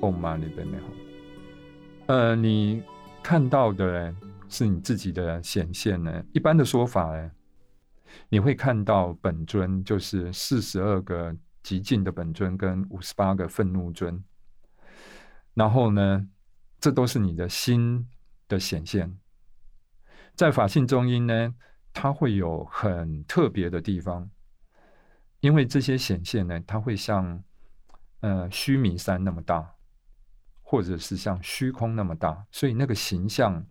哦玛尼贝美红。呃，你看到的是你自己的显现呢？一般的说法呢，你会看到本尊就是四十二个极尽的本尊跟五十八个愤怒尊，然后呢，这都是你的心的显现。在法性中音呢，它会有很特别的地方，因为这些显现呢，它会像呃须弥山那么大。或者是像虚空那么大，所以那个形象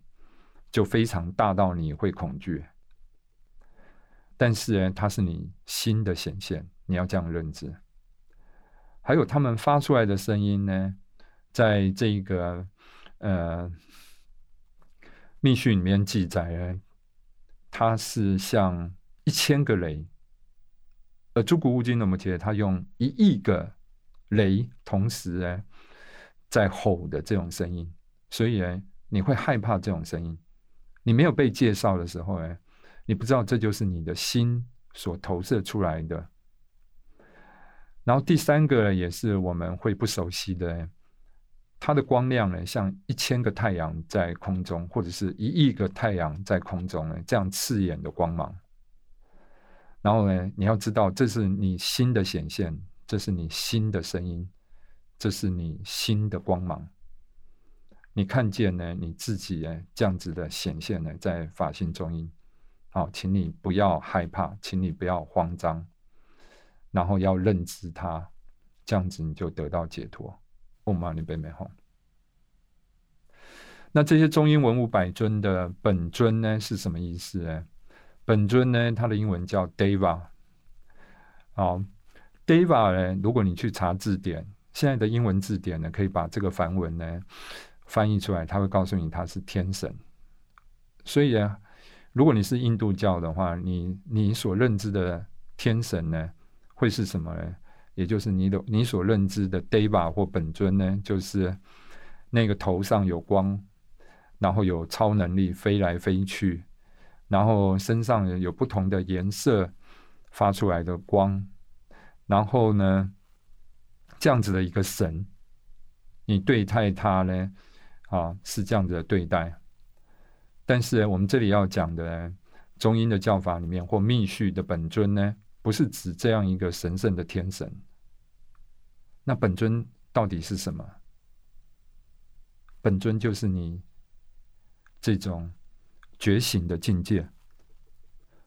就非常大到你会恐惧。但是呢，它是你心的显现，你要这样认知。还有他们发出来的声音呢，在这个呃密训里面记载呢，它是像一千个雷。呃诸古乌金的摩羯，他用一亿个雷同时呢。在吼的这种声音，所以呢，你会害怕这种声音。你没有被介绍的时候，呢，你不知道这就是你的心所投射出来的。然后第三个也是我们会不熟悉的，它的光亮呢，像一千个太阳在空中，或者是一亿个太阳在空中呢，这样刺眼的光芒。然后呢，你要知道，这是你心的显现，这是你心的声音。这是你心的光芒，你看见呢？你自己呢？这样子的显现呢，在法性中音。好，请你不要害怕，请你不要慌张，然后要认知它，这样子你就得到解脱。嗡嘛呢呗咪吽。那这些中英文武百尊的本尊呢，是什么意思呢？本尊呢，它的英文叫 Deva。好，Deva 呢，如果你去查字典。现在的英文字典呢，可以把这个梵文呢翻译出来，它会告诉你它是天神。所以啊，如果你是印度教的话，你你所认知的天神呢，会是什么呢？也就是你的你所认知的 Deva 或本尊呢，就是那个头上有光，然后有超能力飞来飞去，然后身上有不同的颜色发出来的光，然后呢？这样子的一个神，你对待他呢，啊，是这样子的对待。但是我们这里要讲的中英的教法里面，或密续的本尊呢，不是指这样一个神圣的天神。那本尊到底是什么？本尊就是你这种觉醒的境界，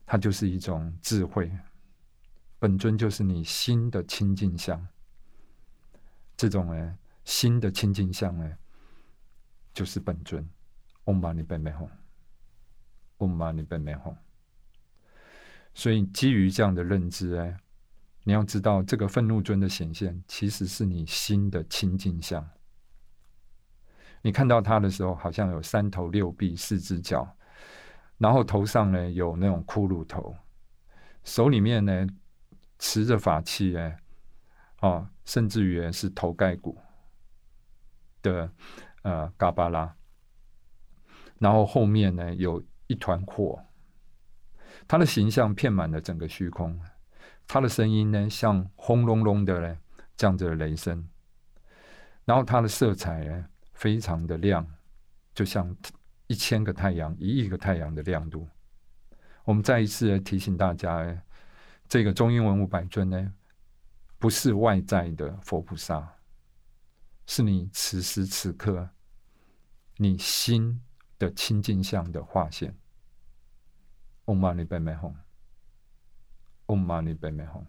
它就是一种智慧。本尊就是你心的清净相。这种呢，新的清净相呢，就是本尊。嗡嘛呢呗咪吽，嗡嘛呢呗咪吽。所以基于这样的认知哎，你要知道，这个愤怒尊的显现，其实是你心的清净相。你看到他的时候，好像有三头六臂、四只脚，然后头上呢有那种骷髅头，手里面呢持着法器哎。哦，甚至于是头盖骨的呃嘎巴拉，然后后面呢有一团火，他的形象遍满了整个虚空，他的声音呢像轰隆隆的嘞这样的雷声，然后他的色彩呢非常的亮，就像一千个太阳、一亿个太阳的亮度。我们再一次提醒大家，这个中英文五百尊呢。不是外在的佛菩萨，是你此时此刻你心的清净相的化现。嗡嘛呢呗咪吽，嗡嘛呢呗咪吽。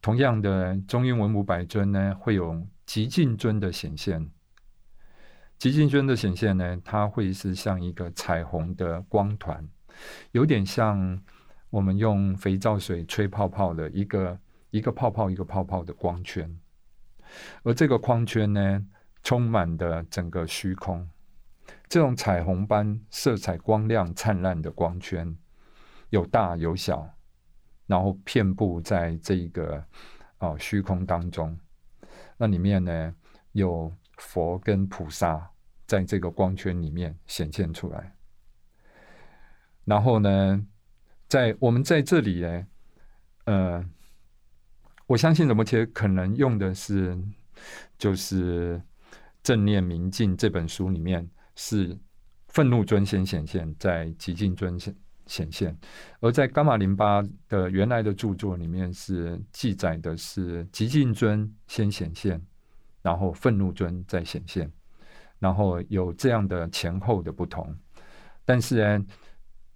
同样的，中英文五百尊呢，会有极尽尊的显现。极尽尊的显现呢，它会是像一个彩虹的光团，有点像我们用肥皂水吹泡泡的一个。一个泡泡一个泡泡的光圈，而这个光圈呢，充满的整个虚空，这种彩虹般色彩光亮灿烂的光圈，有大有小，然后遍布在这个哦虚空当中。那里面呢，有佛跟菩萨在这个光圈里面显现出来。然后呢，在我们在这里呢，呃。我相信，怎么切可能用的是就是《正念明镜》这本书里面是愤怒尊先显现，在极尽尊显显现，而在伽马林巴的原来的著作里面是记载的是极尽尊先显现，然后愤怒尊再显现，然后有这样的前后的不同，但是呢。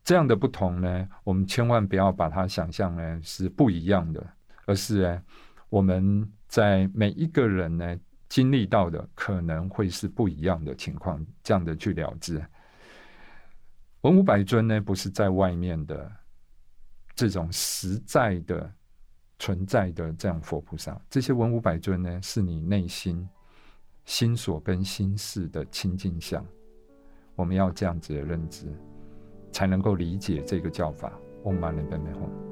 这样的不同呢，我们千万不要把它想象呢是不一样的，而是呢我们在每一个人呢经历到的可能会是不一样的情况，这样的去了知。文武百尊呢，不是在外面的这种实在的存在的这样佛菩萨，这些文武百尊呢，是你内心心所跟心事的清净相。我们要这样子的认知。才能够理解这个叫法。嗡嘛呢叭咪吽。